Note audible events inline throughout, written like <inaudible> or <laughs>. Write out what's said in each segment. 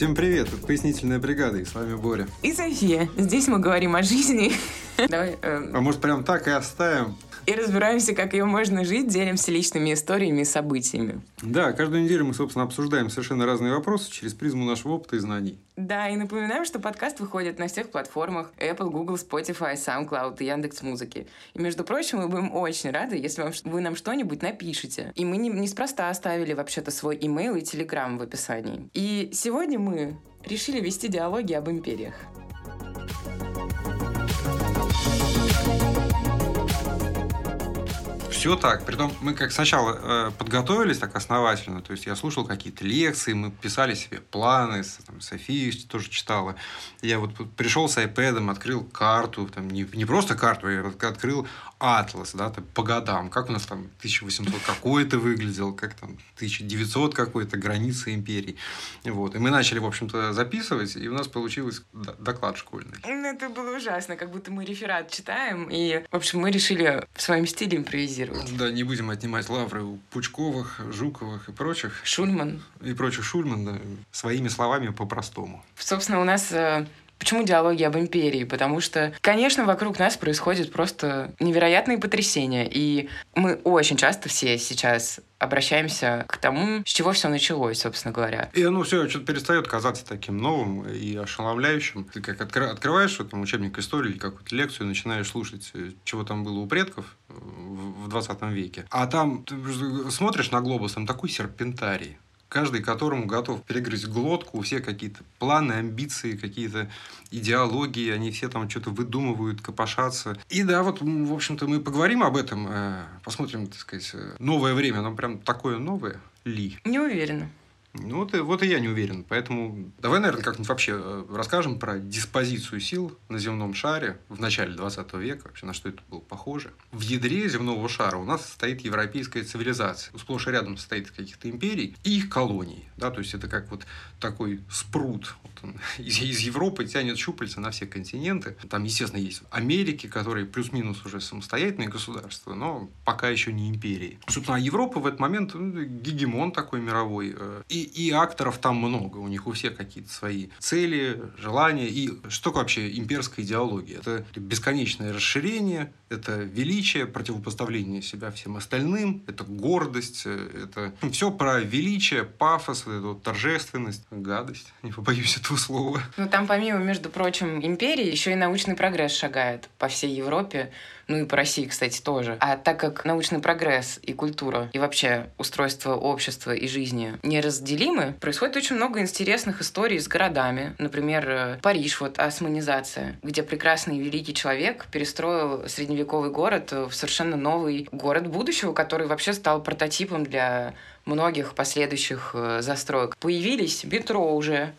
Всем привет, это «Пояснительная бригада» и с вами Боря. И София. Здесь мы говорим о жизни. <laughs> Давай. Э, А может прям так и оставим? И разбираемся, как ее можно жить, делимся личными историями и событиями. Да, каждую неделю мы, собственно, обсуждаем совершенно разные вопросы через призму нашего опыта и знаний. Да, и напоминаем, что подкаст выходит на всех платформах Apple, Google, Spotify, SoundCloud и Яндекс Музыки. И, между прочим, мы будем очень рады, если вам, вы нам что-нибудь напишете. И мы не, неспроста оставили вообще-то свой имейл и телеграм в описании. И сегодня мы решили вести диалоги об империях. Все так. Притом мы как сначала э, подготовились так основательно, то есть я слушал какие-то лекции, мы писали себе планы, с- там, София тоже читала. Я вот пришел с iPad, открыл карту, там, не, не просто карту, я открыл атлас, да, там, по годам, как у нас там 1800 какой-то выглядел, как там 1900 какой-то, границы империи. Вот. И мы начали, в общем-то, записывать, и у нас получилось доклад школьный. Ну, это было ужасно, как будто мы реферат читаем, и, в общем, мы решили в своем стиле импровизировать. Да, не будем отнимать лавры у Пучковых, Жуковых и прочих. Шульман. И прочих Шульман, да, своими словами по-простому. Собственно, у нас... э, Почему диалоги об империи? Потому что, конечно, вокруг нас происходят просто невероятные потрясения. И мы очень часто все сейчас обращаемся к тому, с чего все началось, собственно говоря. И оно все что-то перестает казаться таким новым и ошеломляющим. Ты как откры- открываешь вот, там, учебник истории или какую-то лекцию, начинаешь слушать, э, чего там было у предков э, в в 20 веке. А там ты просто смотришь на глобус, там такой серпентарий. Каждый, которому готов перегрызть глотку, у всех какие-то планы, амбиции, какие-то идеологии, они все там что-то выдумывают, копошатся. И да, вот, в общем-то, мы поговорим об этом, э, посмотрим, так сказать, э, новое время, оно прям такое новое ли? Не уверена. Ну, вот вот и я не уверен. Поэтому давай, наверное, как-нибудь вообще э, расскажем про диспозицию сил на земном шаре в начале 20 века, вообще на что это было похоже. В ядре земного шара у нас стоит европейская цивилизация. Сплошь и рядом состоит из каких-то империй и их колоний. Да? То есть это как вот такой спрут. Вот он <laughs> из, из Европы тянет щупальца на все континенты. Там, естественно, есть Америки, которые плюс-минус уже самостоятельные государства, но пока еще не империи. Собственно, а Европа в этот момент ну, гегемон такой мировой. э, И, и акторов там много. У них у всех какие-то свои цели, желания. И что вообще имперская идеология? Это бесконечное расширение, это величие, противопоставление себя всем остальным, это гордость, э, это все про величие, пафос, вот эту торжественность, гадость, <laughs> не побоюсь этого слова. Ну, там помимо, между прочим, империи, еще и научный прогресс шагает по всей Европе, ну и по России, кстати, тоже. А так как научный прогресс и культура, и вообще устройство общества и жизни неразделимы, происходит очень много интересных историй с городами. Например, э, Париж, вот османизация, где прекрасный и великий человек перестроил средневековый город в совершенно новый город будущего, который вообще стал прототипом для многих последующих э, застроек. Появились метро уже,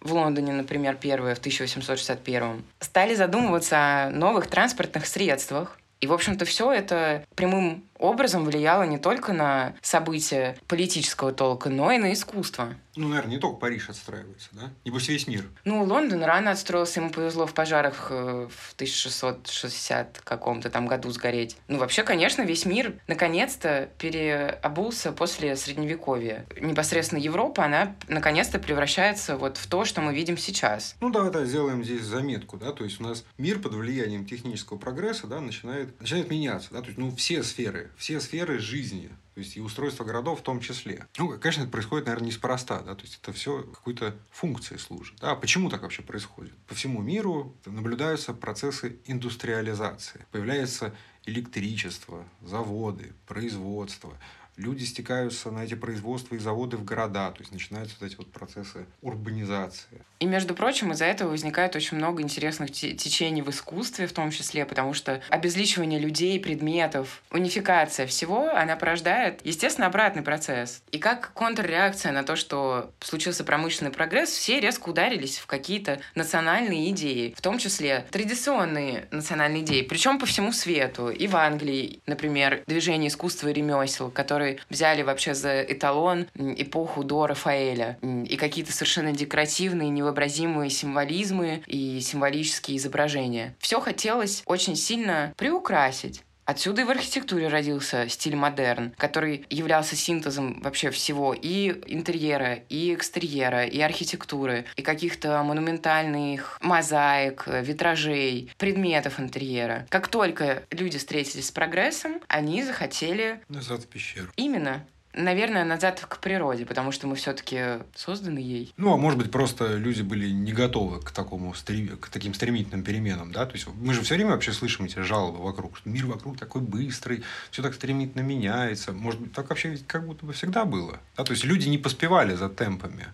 в Лондоне, например, первые в 1861 стали задумываться о новых транспортных средствах. И, в общем-то, все это прямым образом влияло не только на события политического толка, но и на искусство. Ну, наверное, не только Париж отстраивается, да? Небось весь мир. Ну, Лондон рано отстроился, ему повезло в пожарах э, в 1660 каком-то там году сгореть. Ну, вообще, конечно, весь мир наконец-то переобулся после Средневековья. Непосредственно Европа, она наконец-то превращается вот в то, что мы видим сейчас. Ну, давай да, сделаем здесь заметку, да, то есть у нас мир под влиянием технического прогресса, да, начинает, начинает меняться, да, то есть, ну, все сферы, все сферы жизни, то есть и устройство городов в том числе. Ну, конечно, это происходит, наверное, неспроста, да, то есть это все какой-то функции служит. А почему так вообще происходит? По всему миру наблюдаются процессы индустриализации. Появляется электричество, заводы, производство. Люди стекаются на эти производства и заводы в города, то есть начинаются вот эти вот процессы урбанизации. И, между прочим, из-за этого возникает очень много интересных те- течений в искусстве, в том числе, потому что обезличивание людей, предметов, унификация всего, она порождает, естественно, обратный процесс. И как контрреакция на то, что случился промышленный прогресс, все резко ударились в какие-то национальные идеи, в том числе традиционные национальные идеи, причем по всему свету. И в Англии, например, движение искусства и ремесел, которые взяли вообще за эталон эпоху до Рафаэля. И какие-то совершенно декоративные, невообразимые символизмы и символические изображения. Все хотелось очень сильно приукрасить Отсюда и в архитектуре родился стиль модерн, который являлся синтезом вообще всего и интерьера, и экстерьера, и архитектуры, и каких-то монументальных мозаик, витражей, предметов интерьера. Как только люди встретились с прогрессом, они захотели... Назад в пещеру. Именно наверное, назад к природе, потому что мы все-таки созданы ей. Ну, а может быть, просто люди были не готовы к такому к таким стремительным переменам, да? То есть мы же все время вообще слышим эти жалобы вокруг, что мир вокруг такой быстрый, все так стремительно меняется. Может быть, так вообще как будто бы всегда было. Да? То есть люди не поспевали за темпами.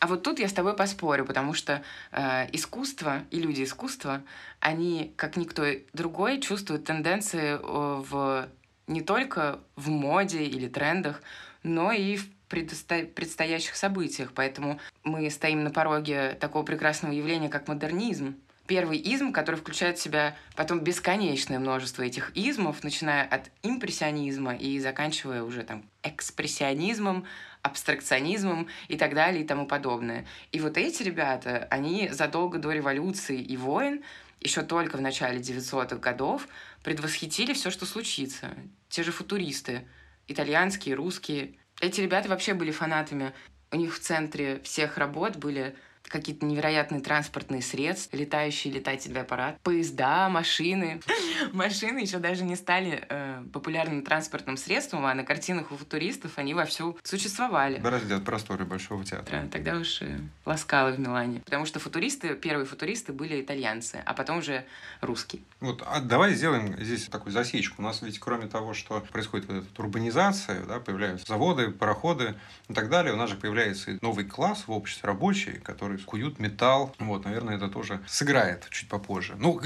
А вот тут я с тобой поспорю, потому что э, искусство и люди искусства, они, как никто другой, чувствуют тенденции э, в не только в моде или трендах, но и в предстоящих событиях. Поэтому мы стоим на пороге такого прекрасного явления, как модернизм. Первый изм, который включает в себя потом бесконечное множество этих измов, начиная от импрессионизма и заканчивая уже там экспрессионизмом, абстракционизмом и так далее и тому подобное. И вот эти ребята, они задолго до революции и войн, еще только в начале 900-х годов, предвосхитили все, что случится. Те же футуристы, итальянские, русские. Эти ребята вообще были фанатами. У них в центре всех работ были какие-то невероятные транспортные средства, летающие летательный аппарат, поезда, машины. <laughs> Машины еще даже не стали э, популярным транспортным средством, а на картинах у футуристов они вовсю существовали. Бороздят просторы Большого театра. Да, тогда уж и ласкало в Милане. Потому что футуристы, первые футуристы были итальянцы, а потом уже русские. Вот, а давай сделаем здесь такую засечку. У нас ведь кроме того, что происходит вот эта урбанизация, да, появляются заводы, пароходы и так далее, у нас же появляется новый класс в обществе рабочий, который куют металл. Вот, наверное, это тоже сыграет чуть попозже. Ну,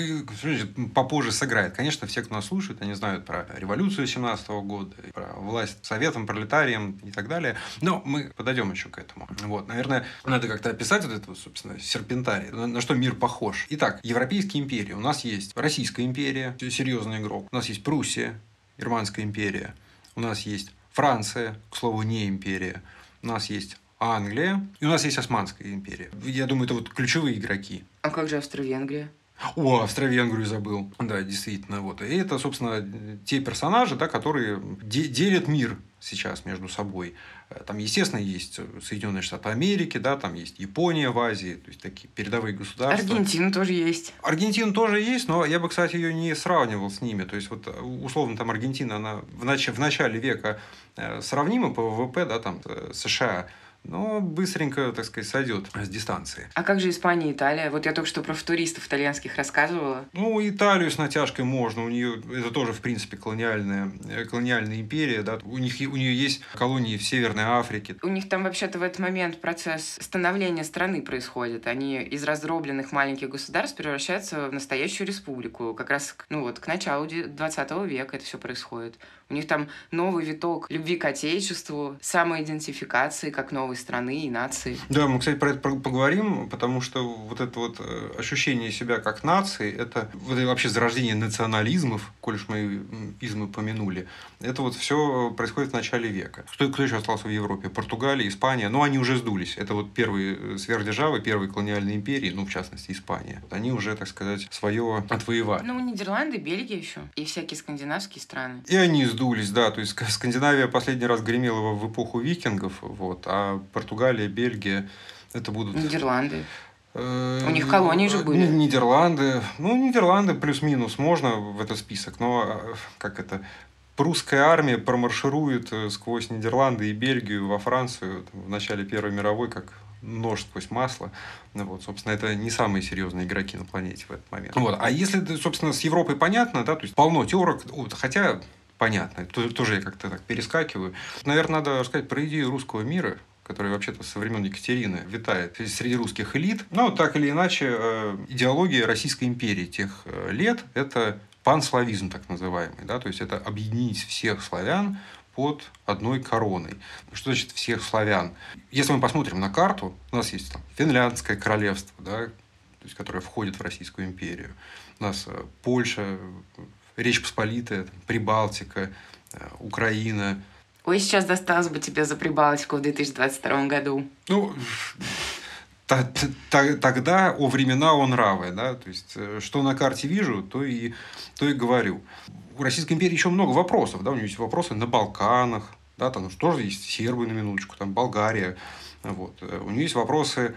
попозже сыграет. Конечно, все, кто нас слушает, они знают про революцию 17 года, про власть советом, пролетарием и так далее. Но мы подойдем еще к этому. Вот, наверное, надо как-то описать вот это, собственно, серпентарий, на, на что мир похож. Итак, Европейские империи. У нас есть Российская империя, серьезный игрок. У нас есть Пруссия, Германская империя. У нас есть Франция, к слову, не империя. У нас есть Англия, и у нас есть Османская империя. Я думаю, это вот ключевые игроки. А как же Австро-Венгрия? О, Австро-Венгрию забыл. Да, действительно. Вот. И это, собственно, те персонажи, да, которые де- делят мир сейчас между собой. Там, естественно, есть Соединенные Штаты Америки, да, там есть Япония в Азии, то есть такие передовые государства. Аргентина тоже есть. Аргентина тоже есть, но я бы, кстати, ее не сравнивал с ними. То есть, вот условно, там Аргентина, она в, нач- в начале века э, сравнима по ВВП, да, там э, США но быстренько, так сказать, сойдет с дистанции. А как же Испания и Италия? Вот я только что про футуристов итальянских рассказывала. Ну, Италию с натяжкой можно. У нее это тоже, в принципе, колониальная, э, колониальная империя. Да? У, них, у нее есть колонии в Северной Африке. У них там вообще-то в этот момент процесс становления страны происходит. Они из раздробленных маленьких государств превращаются в настоящую республику. Как раз ну, вот, к началу 20 века это все происходит. У них там новый виток любви к отечеству, самоидентификации как новой страны и нации. Да, мы, кстати, про это поговорим, потому что вот это вот э, ощущение себя как нации, это вообще зарождение национализмов, коль уж мы измы помянули, это вот все происходит в начале века. Кто, кто еще остался в Европе? Португалия, Испания, ну, они уже сдулись. Это вот первые э, сверхдержавы, первые колониальные империи, ну, в частности, Испания. Они уже, так сказать, свое отвоевали. Ну, Нидерланды, Бельгия еще, и всякие скандинавские страны. И они сдулись, да. То есть Скандинавия последний раз гремела в эпоху викингов, вот, а Португалия, Бельгия это будут... Нидерланды. Э, У них колонии же были. Нидерланды. Ну, Нидерланды плюс-минус можно в этот список, но э, как это прусская армия промарширует э, сквозь Нидерланды и Бельгию во Францию в начале Первой мировой, как нож сквозь масло. Ну, вот, собственно, это не самые серьезные игроки на планете в этот момент. Вот. А если, собственно, с Европой понятно, да, то есть полно теорок, хотя понятно. Тоже я как-то так перескакиваю. Наверное, надо рассказать про идею русского мира, которая вообще-то со времен Екатерины витает среди русских элит. Но так или иначе, э, идеология Российской империи тех э, лет – это панславизм так называемый. Да? То есть, это объединить всех славян под одной короной. Что значит всех славян? Если мы посмотрим на карту, у нас есть там Финляндское королевство, да, то есть, которое входит в Российскую империю. У нас э, Польша, Речь Посполитая, Прибалтика, Украина. Ой, сейчас досталось бы тебе за Прибалтику в 2022 году. Ну, тогда о времена он равы, да, то есть, э, что на карте вижу, то и, то и говорю. У Российской империи еще много вопросов, да, у нее есть вопросы на Балканах, да, там тоже есть сербы на минуточку, там Болгария, вот. Э, у нее есть вопросы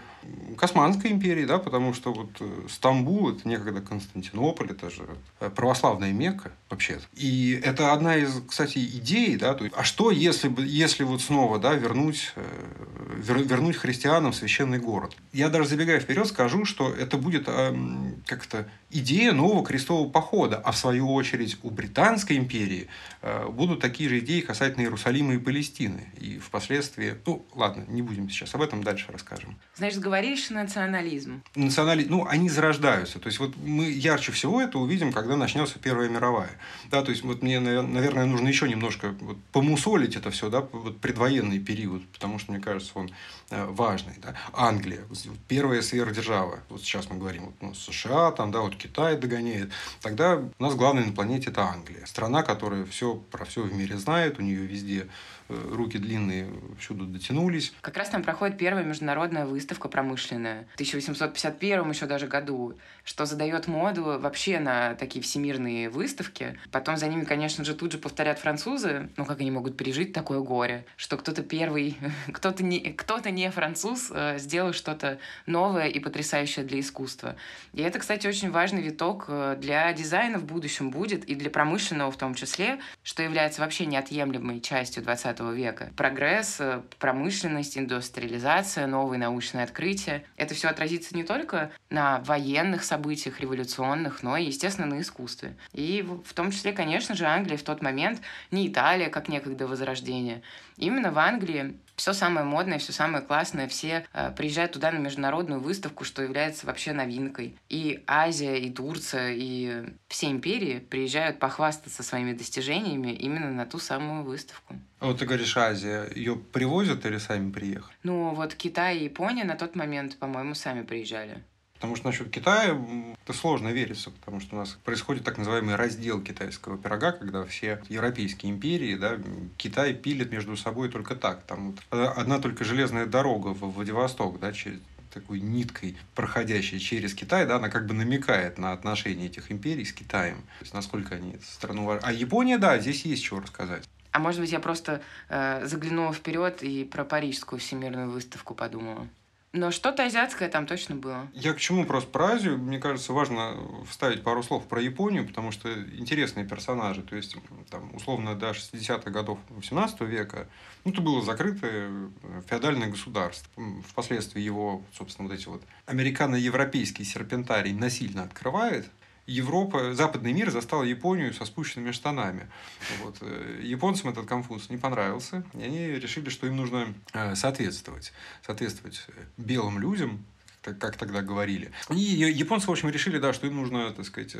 Османской империи, да, потому что вот э, Стамбул это некогда Константинополь, это же э, православная Мекка вообще. И это одна из, кстати, идей, да, то есть, а что если бы, если вот снова, да, вернуть, вер, вернуть христианам священный город? Я даже забегая вперед скажу, что это будет как-то идея нового крестового похода, а в свою очередь у Британской империи будут такие же идеи касательно Иерусалима и Палестины. И впоследствии, ну, ладно, не будем сейчас об этом дальше расскажем. Значит, говоришь национализм. Национали... Ну, они зарождаются. То есть, вот мы ярче всего это увидим, когда начнется Первая мировая. Да, то есть, вот мне, наверное, нужно еще немножко вот, помусолить это все, да, вот предвоенный период, потому что, мне кажется, он э, важный. Да. Англия, первая сверхдержава. Вот сейчас мы говорим, вот, ну, США, там, да, вот Китай догоняет. Тогда у нас главный на планете это Англия. Страна, которая все про все в мире знает, у нее везде руки длинные всюду дотянулись. Как раз там проходит первая международная выставка промышленная в 1851 еще даже году, что задает моду вообще на такие всемирные выставки. Потом за ними, конечно же, тут же повторят французы, ну как они могут пережить такое горе, что кто-то первый, <laughs> кто-то не, кто-то не француз э, сделал что-то новое и потрясающее для искусства. И это, кстати, очень важный виток э, для дизайна в будущем будет и для промышленного в том числе, что является вообще неотъемлемой частью 20 века. Прогресс, э, промышленность, индустриализация, новые научные открытия. Это все отразится не только на военных событиях революционных, но и, естественно, на искусстве. И в том числе, конечно же, Англия в тот момент, не Италия, как некогда Возрождение. Именно в Англии все самое модное, все самое классное, все э, приезжают туда на международную выставку, что является вообще новинкой. И Азия, и Турция, и все империи приезжают похвастаться своими достижениями именно на ту самую выставку. А вот ты говоришь Азия, ее привозят или сами приехали? Ну вот Китай и Япония на тот момент, по-моему, сами приезжали. Потому что насчет Китая это сложно верится, потому что у нас происходит так называемый раздел китайского пирога, когда все европейские империи, да, Китай пилит между собой только так. Там вот одна только железная дорога в Владивосток, да, через такой ниткой, проходящей через Китай, да, она как бы намекает на отношения этих империй с Китаем. То есть, насколько они страну... А Япония, да, здесь есть чего рассказать. А может быть, я просто э, заглянула вперед и про парижскую всемирную выставку подумала. Но что-то азиатское там точно было. Я к чему просто про Азию? Мне кажется, важно вставить пару слов про Японию, потому что интересные персонажи. То есть, там, условно, до 60-х годов 18 века ну, это было закрытое э, феодальное государство. Впоследствии его, собственно, вот эти вот американо-европейский серпентарий насильно открывает, Европа, западный мир застал Японию со спущенными штанами. Вот. Э, японцам этот конфуз не понравился, и они решили, что им нужно э, соответствовать. Соответствовать э, белым людям, как тогда говорили. И японцы, в общем, решили, да, что им нужно, так сказать,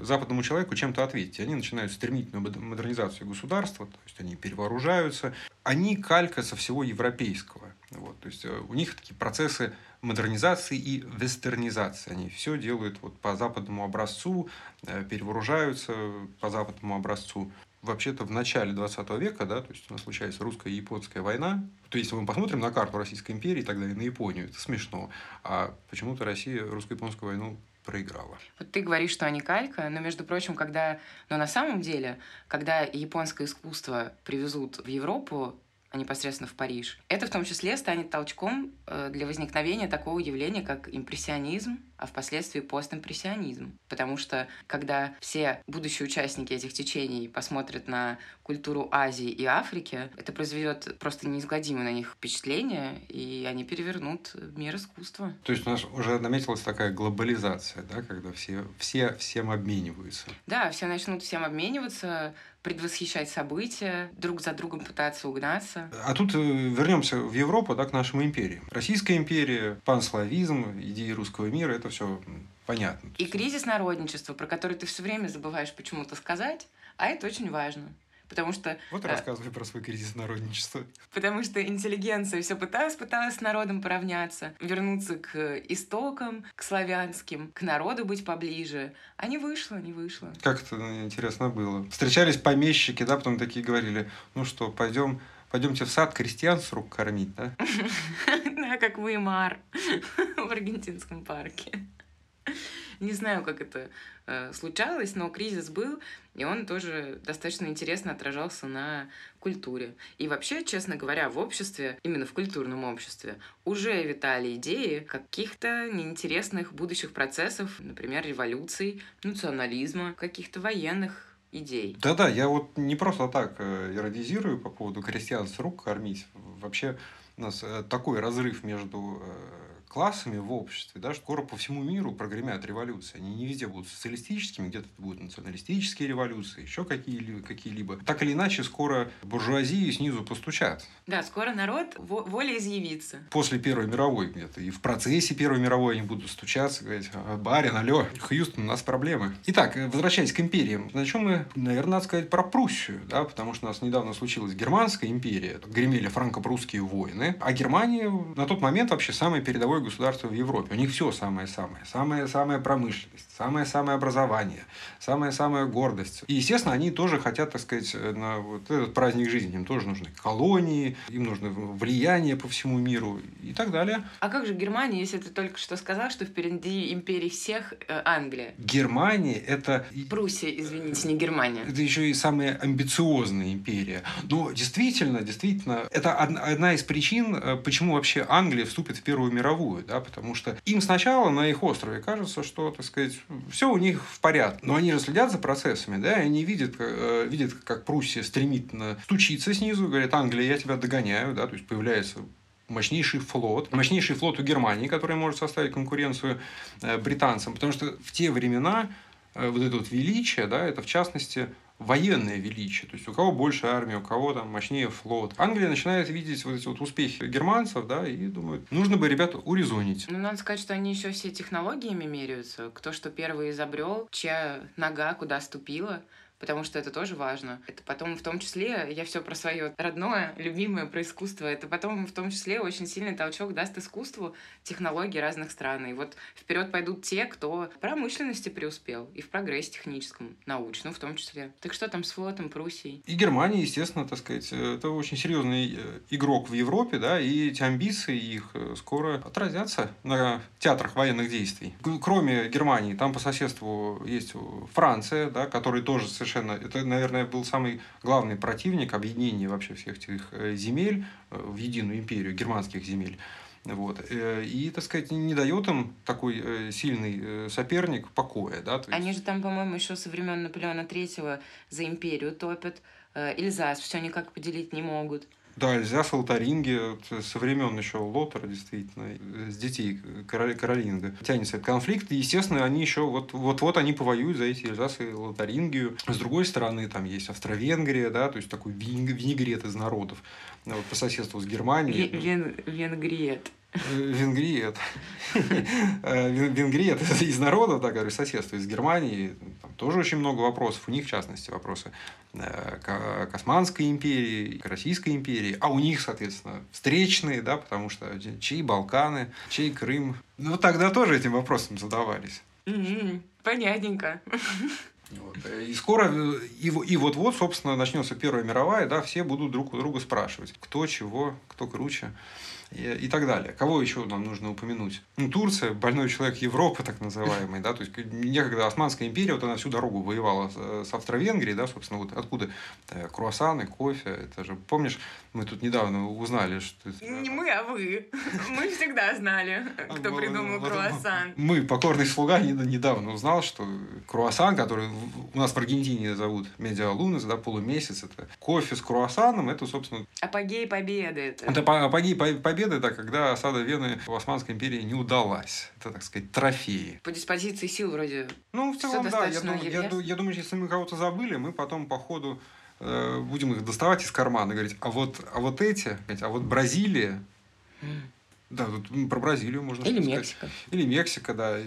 западному человеку чем-то ответить. Они начинают стремительную модернизацию государства, то есть они перевооружаются. Они калька со всего европейского. Вот, то есть у них такие процессы модернизации и вестернизации. Они все делают вот по западному образцу, э, перевооружаются по западному образцу. Вообще-то в начале 20 века, да, то есть у нас случается русско японская война. То есть, если мы посмотрим на карту Российской империи и так далее, на Японию, это смешно. А почему-то Россия русско-японскую войну проиграла. Вот ты говоришь, что они калька, но, между прочим, когда... Но на самом деле, когда японское искусство привезут в Европу, непосредственно в Париж. Это в том числе станет толчком э, для возникновения такого явления, как импрессионизм, а впоследствии постимпрессионизм. Потому что когда все будущие участники этих течений посмотрят на культуру Азии и Африки, это произведет просто неизгладимое на них впечатление, и они перевернут мир искусства. То есть у нас уже наметилась такая глобализация, да, когда все, все всем обмениваются. Да, все начнут всем обмениваться, предвосхищать события, друг за другом пытаться угнаться. А тут э, вернемся в Европу, да, к нашему империи. Российская империя, панславизм, идеи русского мира, это все понятно. И кризис народничества, про который ты все время забываешь почему-то сказать, а это очень важно. Потому что... Вот и э, рассказывай про свой кризис народничества. Потому что интеллигенция все пыталась, пыталась с народом поравняться, вернуться к истокам, к славянским, к народу быть поближе. А не вышло, не вышло. Как это интересно было. Встречались помещики, да, потом такие говорили, ну что, пойдем Пойдемте в сад крестьян с рук кормить, да? <laughs> Да, как Веймар <laughs> в аргентинском парке. Не знаю, как это э, случалось, но кризис был, и он тоже достаточно интересно отражался на культуре. И вообще, честно говоря, в обществе, именно в культурном обществе, уже витали идеи каких-то неинтересных будущих процессов, например, революций, национализма, каких-то военных идей. Да-да, я вот не просто так э, иронизирую по поводу крестьян с рук кормить. Вообще у нас э, такой разрыв между э, классами в обществе, да, скоро по всему миру прогремят революции. Они не везде будут социалистическими, где-то будут националистические революции, еще какие-либо. какие-либо. Так или иначе, скоро буржуазии снизу постучат. Да, скоро народ волей изъявится. После Первой мировой где-то. И в процессе Первой мировой они будут стучаться, говорить, «А, барин, алло, Хьюстон, у нас проблемы. Итак, возвращаясь к империям. Начнем мы, наверное, надо сказать про Пруссию, да, потому что у нас недавно случилась Германская империя, гремели франко-прусские войны, а Германия на тот момент вообще самый передовой государства в Европе. У них все самое-самое. Самая-самая промышленность, самое-самое образование, самая-самая гордость. И, естественно, они тоже хотят, так сказать, на вот этот праздник жизни. Им тоже нужны колонии, им нужно влияние по всему миру и так далее. А как же Германия, если ты только что сказал, что впереди империи всех э, Англия? Германия – это... Пруссия, извините, не Германия. Это еще и самая амбициозная империя. Но действительно, действительно, это одна из причин, э, почему вообще Англия вступит в Первую мировую существует, да, потому что им сначала на их острове кажется, что, так сказать, все у них в порядке, но они же следят за процессами, да, и они видят, э, видят, как Пруссия стремительно стучится снизу, говорит, Англия, я тебя догоняю, да, то есть появляется мощнейший флот, мощнейший флот у Германии, который может составить конкуренцию э, британцам, потому что в те времена э, вот это вот величие, да, это в частности военное величие. То есть, у кого больше армии, у кого там мощнее флот. Англия начинает видеть вот эти вот успехи германцев, да, и думает, нужно бы ребят урезонить. Ну, надо сказать, что они еще все технологиями меряются. Кто что первый изобрел, чья нога куда ступила потому что это тоже важно. Это потом в том числе, я все про свое родное, любимое, про искусство, это потом в том числе очень сильный толчок даст искусству технологий разных стран. И вот вперед пойдут те, кто в промышленности преуспел и в прогрессе техническом, научном в том числе. Так что там с флотом Пруссии? И Германия, естественно, так сказать, это очень серьезный э, игрок в Европе, да, и эти амбиции их э, скоро отразятся на театрах военных действий. Кроме Германии, там по соседству есть Франция, да, который тоже совершенно... Это, наверное, был самый главный противник объединения вообще всех этих э, земель э, в единую империю, германских земель. Вот. Э, и, так сказать, не дает им такой сильный соперник покоя. Да? есть... Они же там, по-моему, еще со времен Наполеона Третьего за империю топят. Эльзас все никак поделить не могут. Да, Эльзас, Лотаринги, со времен еще Лотера, действительно, с детей Каролинга. Тянется этот конфликт, и, естественно, они еще вот-вот они повоюют за эти Эльзас и Лотарингию. С другой стороны, там есть Австро-Венгрия, да, то есть такой винегрет из народов вот, по соседству с Германией. Вен, венгриет. Венгрия, э, Венгрия это <laughs> из народа, так говорю, соседство из Германии. Там тоже очень много вопросов. У них, в частности, вопросы э, к Османской империи, к Российской империи. А у них, соответственно, встречные, да, потому что чьи Балканы, чей Крым. Ну, тогда тоже этим вопросом задавались. Понятненько. Вот. И скоро, и, и вот-вот, собственно, начнется Первая мировая, да, все будут друг у друга спрашивать, кто чего, кто круче и, так далее. Кого еще нам нужно упомянуть? Ну, Турция, больной человек Европы, так называемый, да, то есть некогда Османская империя, вот она всю дорогу воевала с, с Австро-Венгрией, да, собственно, вот откуда э, круассаны, кофе, это же, помнишь, мы тут недавно узнали, что... Не мы, а вы. Мы всегда знали, кто придумал круассан. Мы, покорный слуга, недавно узнал, что круассан, который у нас в Аргентине зовут медиалунес, да, полумесяц, это кофе с круассаном, это, собственно... Апогей победы. Это, это апогей победы, это когда осада Вены в Османской империи не удалась. Это, так сказать, трофеи. По диспозиции сил вроде Ну, в целом, да. Я, думаю, я, я думаю, если мы кого-то забыли, мы потом по ходу будем их доставать из кармана и говорить, а вот, а вот эти, а вот Бразилия, mm. да, тут про Бразилию можно Или сказать. Мексика. Или Мексика, да.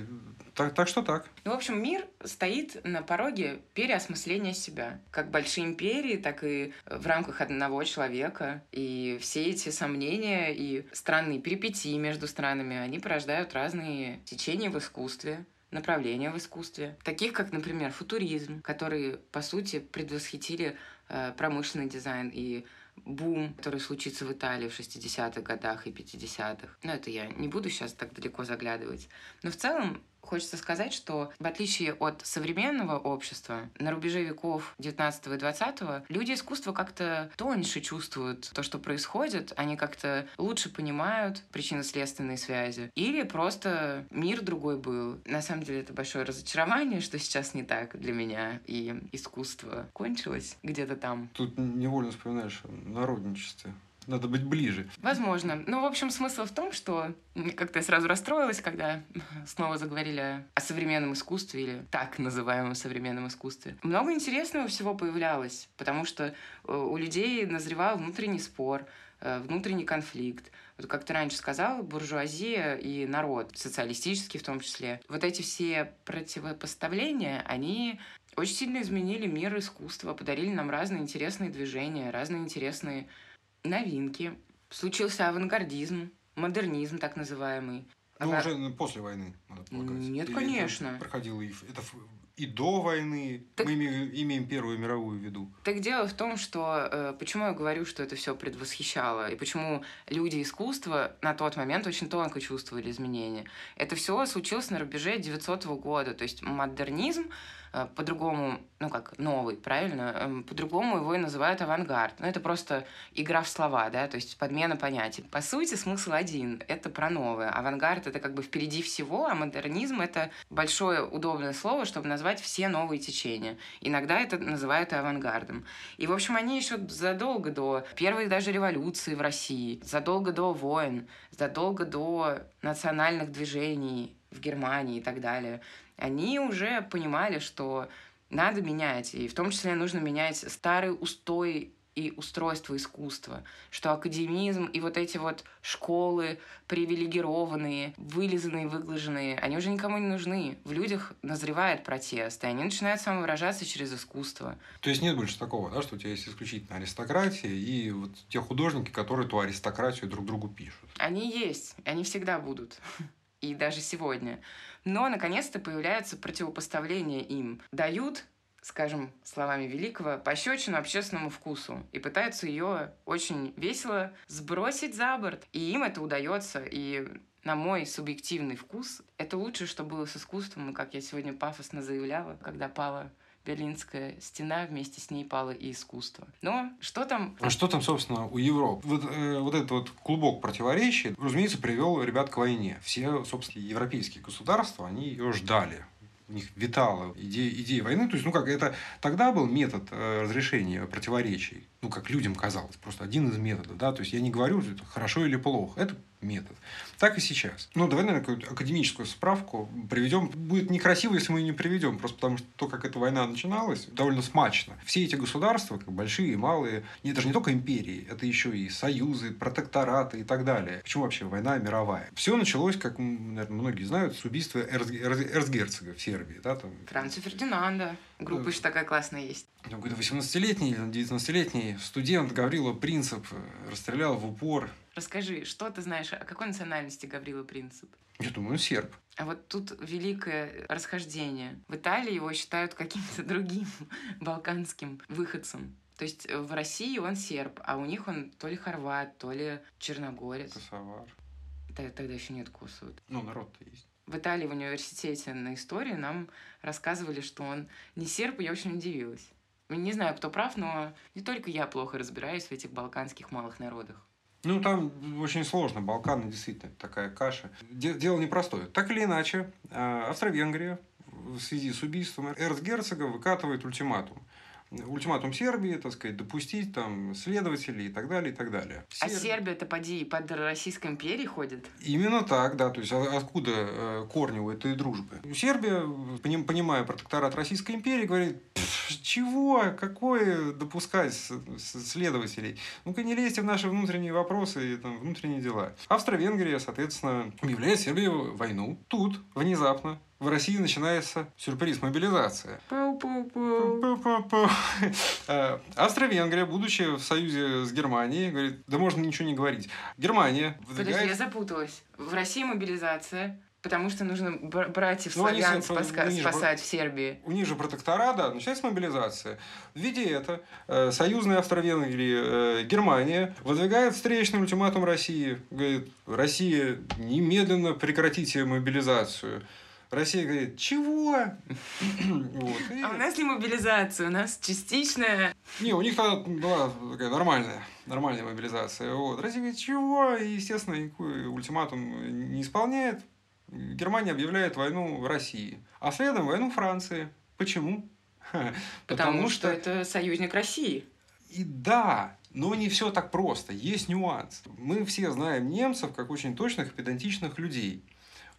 Так, так что так. Ну, в общем, мир стоит на пороге переосмысления себя. Как большие империи, так и в рамках одного человека. И все эти сомнения и странные перипетии между странами, они порождают разные течения в искусстве направления в искусстве, таких как, например, футуризм, который, по сути, предвосхитили Э, промышленный дизайн и бум, который случится в Италии в 60-х годах и 50-х. Но это я не буду сейчас так далеко заглядывать. Но в целом Хочется сказать, что в отличие от современного общества, на рубеже веков 19 и 20 люди искусства как-то тоньше чувствуют то, что происходит, они как-то лучше понимают причинно-следственные связи. Или просто мир другой был. На самом деле это большое разочарование, что сейчас не так для меня, и искусство кончилось где-то там. Тут невольно вспоминаешь о народничестве. Надо быть ближе. Возможно. Ну, в общем, смысл в том, что как-то я сразу расстроилась, когда <laughs> снова заговорили о современном искусстве или так называемом современном искусстве. Много интересного всего появлялось, потому что э, у людей назревал внутренний спор, э, внутренний конфликт. Вот как ты раньше сказал, буржуазия и народ, социалистический в том числе. Вот эти все противопоставления, они очень сильно изменили мир искусства, подарили нам разные интересные движения, разные интересные новинки. Случился авангардизм, модернизм так называемый. Ну, Ага. уже после войны, надо полагать. Нет, Или конечно. Это проходило и, это и до войны. Так... Мы имеем, имеем Первую мировую в виду. Так дело в том, что э, почему я говорю, что это все предвосхищало, и почему люди искусства на тот момент очень тонко чувствовали изменения. Это все случилось на рубеже 900 года. То есть модернизм по-другому, ну как, новый, правильно? Эм, по-другому его и называют авангард. Но ну, это просто игра в слова, да, то есть подмена понятий. По сути, смысл один — это про новое. Авангард — это как бы впереди всего, а модернизм — это большое удобное слово, чтобы назвать все новые течения. Иногда это называют авангардом. И, в общем, они еще задолго до первой даже революции в России, задолго до войн, задолго до национальных движений в Германии и так далее, они уже понимали, что надо менять, и в том числе нужно менять старый устой и устройство искусства, что академизм и вот эти вот школы привилегированные, вылизанные, выглаженные, они уже никому не нужны. В людях назревает протест, и они начинают самовыражаться через искусство. То есть нет больше такого, да, что у тебя есть исключительно аристократия и вот те художники, которые ту аристократию друг другу пишут? Они есть, они всегда будут <laughs> и даже сегодня. Но, наконец-то, появляется противопоставление им. Дают скажем, словами Великого, пощечину общественному вкусу и пытаются ее очень весело сбросить за борт. И им это удается. И на мой субъективный вкус, это лучшее, что было с искусством, как я сегодня пафосно заявляла, когда пала Берлинская стена, вместе с ней пало и искусство. Но что там... А что там, собственно, у Европы? Вот, э, вот этот вот клубок противоречий, разумеется, привел ребят к войне. Все, собственно, европейские государства, они ее ждали у них витала идея, идея войны. То есть, ну как, это тогда был метод э, разрешения противоречий. Ну, как людям казалось, просто один из методов. Да? То есть, я не говорю, что это хорошо или плохо. Это метод. Так и сейчас. Ну, давай, наверное, какую-то академическую справку приведем. Будет некрасиво, если мы ее не приведем, просто потому что то, как эта война начиналась, довольно смачно. Все эти государства, как большие и малые, это же не только империи, это еще и союзы, протектораты и так далее. Почему вообще война мировая? Все началось, как, наверное, многие знают, с убийства эрц... эрцгерцога в Сербии. Да, там... Франца Фердинанда. Группа да. еще такая классная есть. Какой-то 18-летний или 19-летний студент Гаврила Принцип э, расстрелял в упор Расскажи, что ты знаешь, о какой национальности Гаврила Принцип? Я думаю, серб. А вот тут великое расхождение. В Италии его считают каким-то <laughs> другим балканским выходцем. То есть в России он серб, а у них он то ли хорват, то ли черногорец. Косовар. Тогда еще нет Косово. Ну, народ-то есть. В Италии в университете на истории нам рассказывали, что он не серб, и я очень удивилась. Не знаю, кто прав, но не только я плохо разбираюсь в этих балканских малых народах. Ну, там очень сложно. Балканы действительно такая каша. Дело непростое. Так или иначе, а, Австро-Венгрия в связи с убийством эрцгерцога выкатывает ультиматум ультиматум Сербии, так сказать, допустить там следователей и так далее, и так далее. А Серб... А Сербия-то, поди, под Российской империей ходит? Именно так, да. То есть, а откуда э, корни у этой дружбы? Сербия, понимая протекторат Российской империи, говорит, чего, какое допускать следователей? Ну-ка не лезьте в наши внутренние вопросы и там, внутренние дела. Австро-Венгрия, соответственно, объявляет Сербии войну. Тут, внезапно, в России начинается сюрприз мобилизация. Э, Австро-Венгрия, будучи в союзе с Германией, говорит, да можно ничего не говорить. Германия выдвигает... Подожди, я запуталась. В России мобилизация, Потому что нужно братьев ну, славян они, спаска- они спасать же, в Сербии. У них же протекторат, да, начинается мобилизация. В виде это э, союзные Австро-Венгрии, э, Германия выдвигает встречный ультиматум России. Говорит, Россия, немедленно прекратите мобилизацию. Россия говорит, чего? <laughs> вот, и... А у нас не мобилизация, у нас частичная. Не, у них тогда была такая нормальная, нормальная мобилизация. Вот. Россия говорит, чего? И, естественно, никакой ультиматум не исполняет. Германия объявляет войну России, а следом войну Франции. Почему? <laughs> Потому, Потому что... что это союзник России. И да, но не все так просто. Есть нюанс. Мы все знаем немцев как очень точных и педантичных людей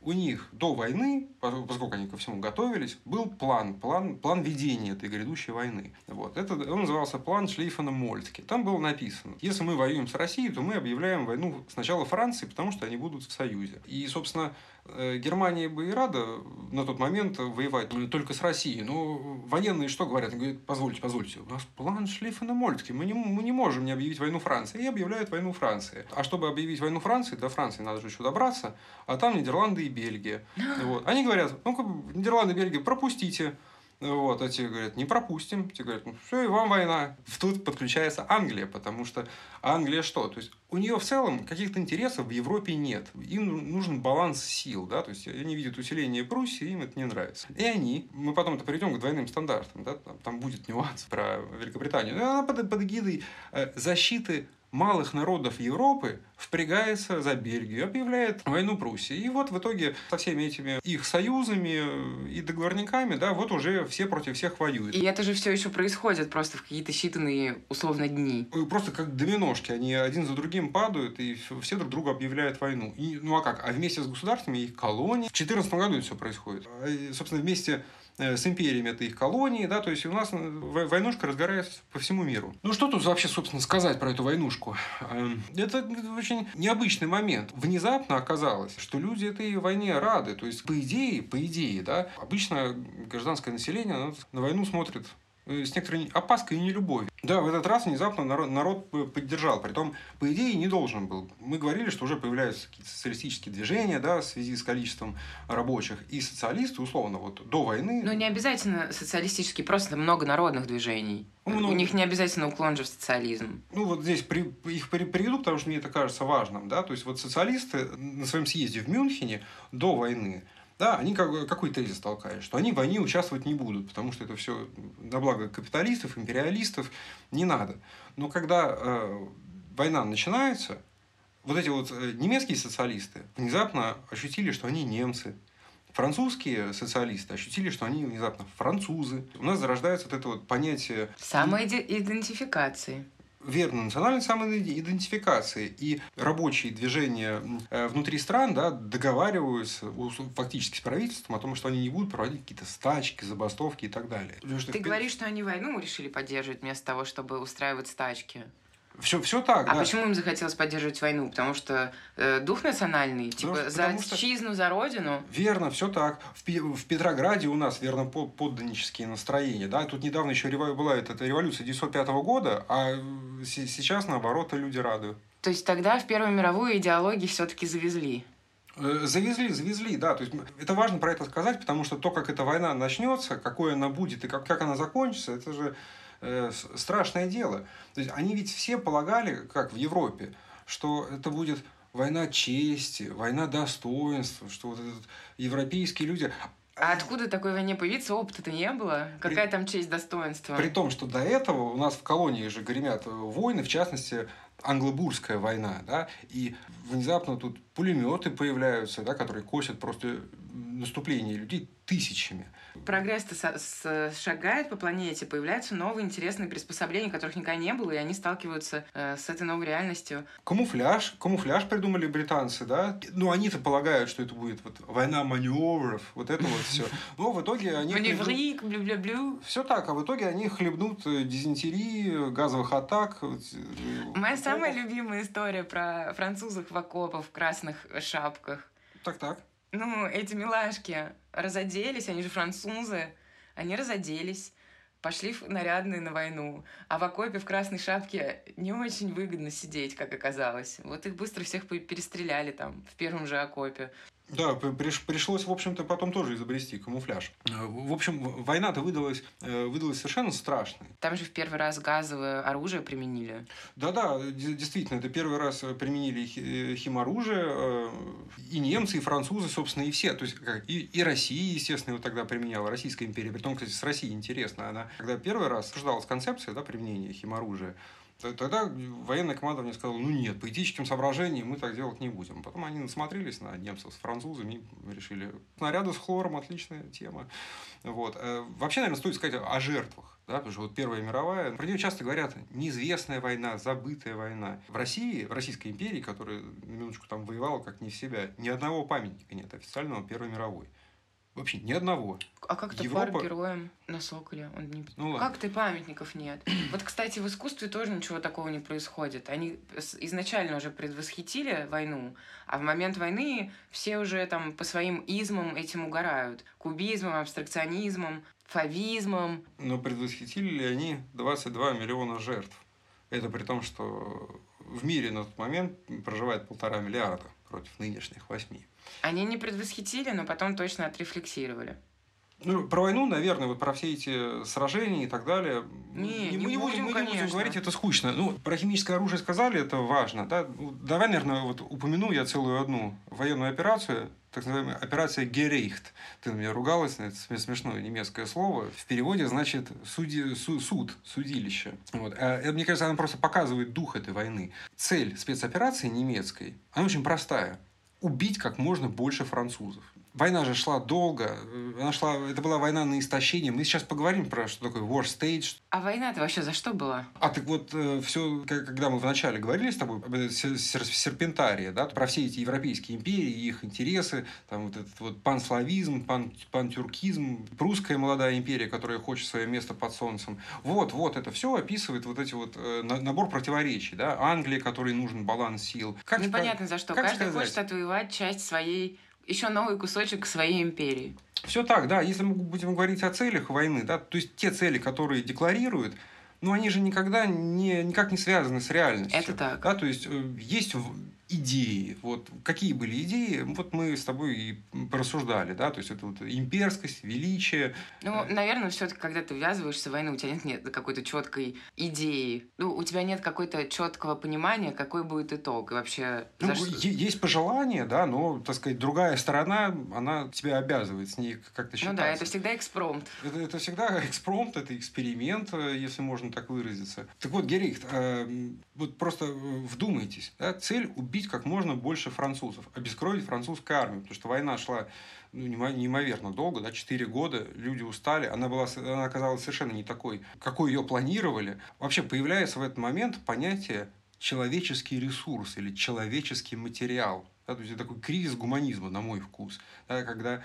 у них до войны, поскольку они ко всему готовились, был план, план, план ведения этой грядущей войны. Вот. Это, он назывался план Шлейфана Мольтке. Там было написано, если мы воюем с Россией, то мы объявляем войну сначала Франции, потому что они будут в Союзе. И, собственно, Германия бы и рада на тот момент воевать только с Россией. Но военные что говорят? Они говорят, позвольте, позвольте, у нас план Шлейфена Мольтки. Мы не, мы не можем не объявить войну Франции. И объявляют войну Франции. А чтобы объявить войну Франции, до Франции надо же еще добраться. А там Нидерланды и Бельгия. <gasps> Вот. Они говорят, ну Нидерланды и Бельгия пропустите. Вот, а те говорят, не пропустим. Те говорят, ну все, и вам война. Тут подключается Англия, потому что Англия что? То есть у нее в целом каких-то интересов в Европе нет. Им нужен баланс сил, да, то есть они видят усиление Пруссии, им это не нравится. И они, мы потом-то перейдем к двойным стандартам, да, там, там будет нюанс про Великобританию, но она под, под эгидой э, защиты малых народов Европы впрягается за Бельгию, объявляет войну Пруссии. И вот в итоге со всеми этими их союзами и договорниками, да, вот уже все против всех воюют. И это же все еще происходит просто в какие-то считанные условно дни. Просто как доминошки, они один за другим падают, и все друг другу объявляют войну. И, ну а как? А вместе с государствами их колонии. В 2014 году это все происходит. А, собственно, вместе Э, с империями, это их колонии, да, то есть у нас э, войнушка разгорается по всему миру. Ну что тут вообще, собственно, сказать про эту войнушку? Эм, это очень необычный момент. Внезапно оказалось, что люди этой войне рады, то есть по идее, по идее, да, обычно гражданское население на войну смотрит Э, с некоторой опаской и нелюбовью. Да, в этот раз внезапно народ, народ поддержал. Притом, по идее, не должен был. Мы говорили, что уже появляются какие-то социалистические движения да, в связи с количеством рабочих. И социалисты, условно, вот до войны... Ну, не обязательно социалистические, просто много народных движений. Ну, много... У них не обязательно уклон же в социализм. Ну, вот здесь при, их приведу, потому что мне это кажется важным. Да? То есть, вот социалисты на своем съезде в Мюнхене до войны да, они как, какой тезис толкают, что они в войне участвовать не будут, потому что это все на благо капиталистов, империалистов, не надо. Но когда э, война начинается, вот эти вот э, немецкие социалисты внезапно ощутили, что они немцы. Французские социалисты ощутили, что они внезапно французы. У нас зарождается вот это вот понятие... Самоидентификации верно национальной самоидентификации. И рабочие движения э, внутри стран да, договариваются фактически с правительством о том, что они не будут проводить какие-то стачки, забастовки и так далее. Ты говоришь, что они войну решили поддерживать вместо того, чтобы устраивать стачки. Все, все так, А да. почему им захотелось поддерживать войну? Потому что э, дух национальный, типа потому, за отчизну, что... за родину. Верно, все так. В, в Петрограде у нас верно подданнические настроения. Да? Тут недавно еще была эта, эта революция 1905 года, а сейчас, наоборот, люди рады. То есть тогда в Первую мировую идеологии все-таки завезли? Э, завезли, завезли, да. То есть это важно про это сказать, потому что то, как эта война начнется, какой она будет и как, как она закончится, это же э, страшное дело. То есть они ведь все полагали, как в Европе, что это будет война чести, война достоинства, что вот этот, европейские люди... А откуда такой войне появиться? Опыта-то не было. Какая при, там честь, достоинство? При том, что до этого у нас в колонии же гремят войны, в частности, англобурская война, да, и внезапно тут пулеметы появляются, да, которые косят просто наступление людей тысячами. Прогресс-то шагает по планете, появляются новые интересные приспособления, которых никогда не было, и они сталкиваются э, с этой новой реальностью. Камуфляж, камуфляж придумали британцы, да? Ну, они-то полагают, что это будет вот война маневров, вот это вот все. Но в итоге они... Маневрик, блю-блю-блю. Все так, а в итоге они хлебнут э, дизентерии, газовых атак. Э, Моя самая любимая история про французов в окопах в красных шапках. Так-так. Ну, эти милашки разоделись, они же французы, они разоделись, пошли нарядные на войну. А в окопе в красной шапке не очень выгодно сидеть, как оказалось. Вот их быстро всех перестреляли там в первом же окопе. Да, приш, пришлось, в общем-то, потом тоже изобрести камуфляж. Э, в общем, война-то выдалась, э, выдалась совершенно страшной. Там же в первый раз газовое оружие применили. Да-да, действительно, это первый раз применили химоружие. И немцы, и французы, собственно, и все. То есть, и, и Россия, естественно, его тогда применяла, Российская империя. Притом, кстати, с Россией интересно. Она, когда первый раз обсуждалась концепция да, применения химоружия, Тогда военное командование сказало, ну нет, по этическим соображениям мы так делать не будем. Потом они насмотрелись на немцев с французами и решили, снаряды с хлором отличная тема. Вот. Э, вообще, наверное, стоит сказать о жертвах. Да, потому что вот Первая мировая, про нее часто говорят неизвестная война, забытая война. В России, в Российской империи, которая на минуточку там воевала как не в себя, ни одного памятника нет официального Первой мировой. Вообще ни одного. А как то Европа... пар героям на Соколе? Он не... Ну, как ты памятников нет? <clears throat> Вот, кстати, в искусстве тоже ничего такого не происходит. Они изначально уже предвосхитили войну, а в момент войны все уже там по своим измам этим угорают. Кубизмом, абстракционизмом, фавизмом. Но предвосхитили ли они 22 миллиона жертв? Это при том, что в мире на тот момент проживает полтора миллиарда против нынешних восьми. Они не предвосхитили, но потом точно отрефлексировали. Ну, про войну, наверное, вот про все эти сражения и так далее. Не, не, не, будем, мы конечно. не будем говорить, это скучно. Ну, про химическое оружие сказали, это важно. Да? Ну, давай, наверное, вот упомяну я целую одну военную операцию, так называемая операция Герейхт. Ты на меня ругалась, это смешное немецкое слово. В переводе значит суди, су, суд, судилище. Вот. А, мне кажется, она просто показывает дух этой войны. Цель спецоперации немецкой, она очень простая убить как можно больше французов. Война же шла долго, она шла, это была война на истощение. Мы сейчас поговорим про что такое war stage. А война-то вообще за что была? А так вот, э, все, когда мы вначале говорили с тобой об серпентарии, да, про все эти европейские империи, их интересы, там вот этот вот панславизм, пан, пантюркизм, прусская молодая империя, которая хочет свое место под солнцем. Вот, вот, это все описывает вот эти вот э, набор противоречий, да, Англия, которой нужен баланс сил. Как, Непонятно за что. Как Каждый сказать? хочет отвоевать часть своей еще новый кусочек своей империи. Все так, да. Если мы будем говорить о целях войны, да, то есть те цели, которые декларируют, но они же никогда не, никак не связаны с реальностью. Это так. Да, то есть э, есть идеи. Вот какие были идеи, вот мы с тобой и порассуждали, да, то есть это вот имперскость, величие. Ну, наверное, все-таки, когда ты ввязываешься в войну, у тебя нет, нет какой-то четкой идеи, ну, у тебя нет какой-то четкого понимания, какой будет итог и вообще. Ну, что... есть пожелание, да, но, так сказать, другая сторона, она тебя обязывает с ней как-то считаться. Ну да, это всегда экспромт. Это, это всегда экспромт, это эксперимент, э, если можно так выразиться. Так вот, Герихт, э, вот просто вдумайтесь, да, цель убить убить как можно больше французов, обескровить французскую армию, потому что война шла ну, неимоверно долго, да, 4 года, люди устали, она, была, она оказалась совершенно не такой, какой ее планировали. Вообще появляется в этот момент понятие человеческий ресурс или человеческий материал. Да, то есть это такой кризис гуманизма, на мой вкус, да, когда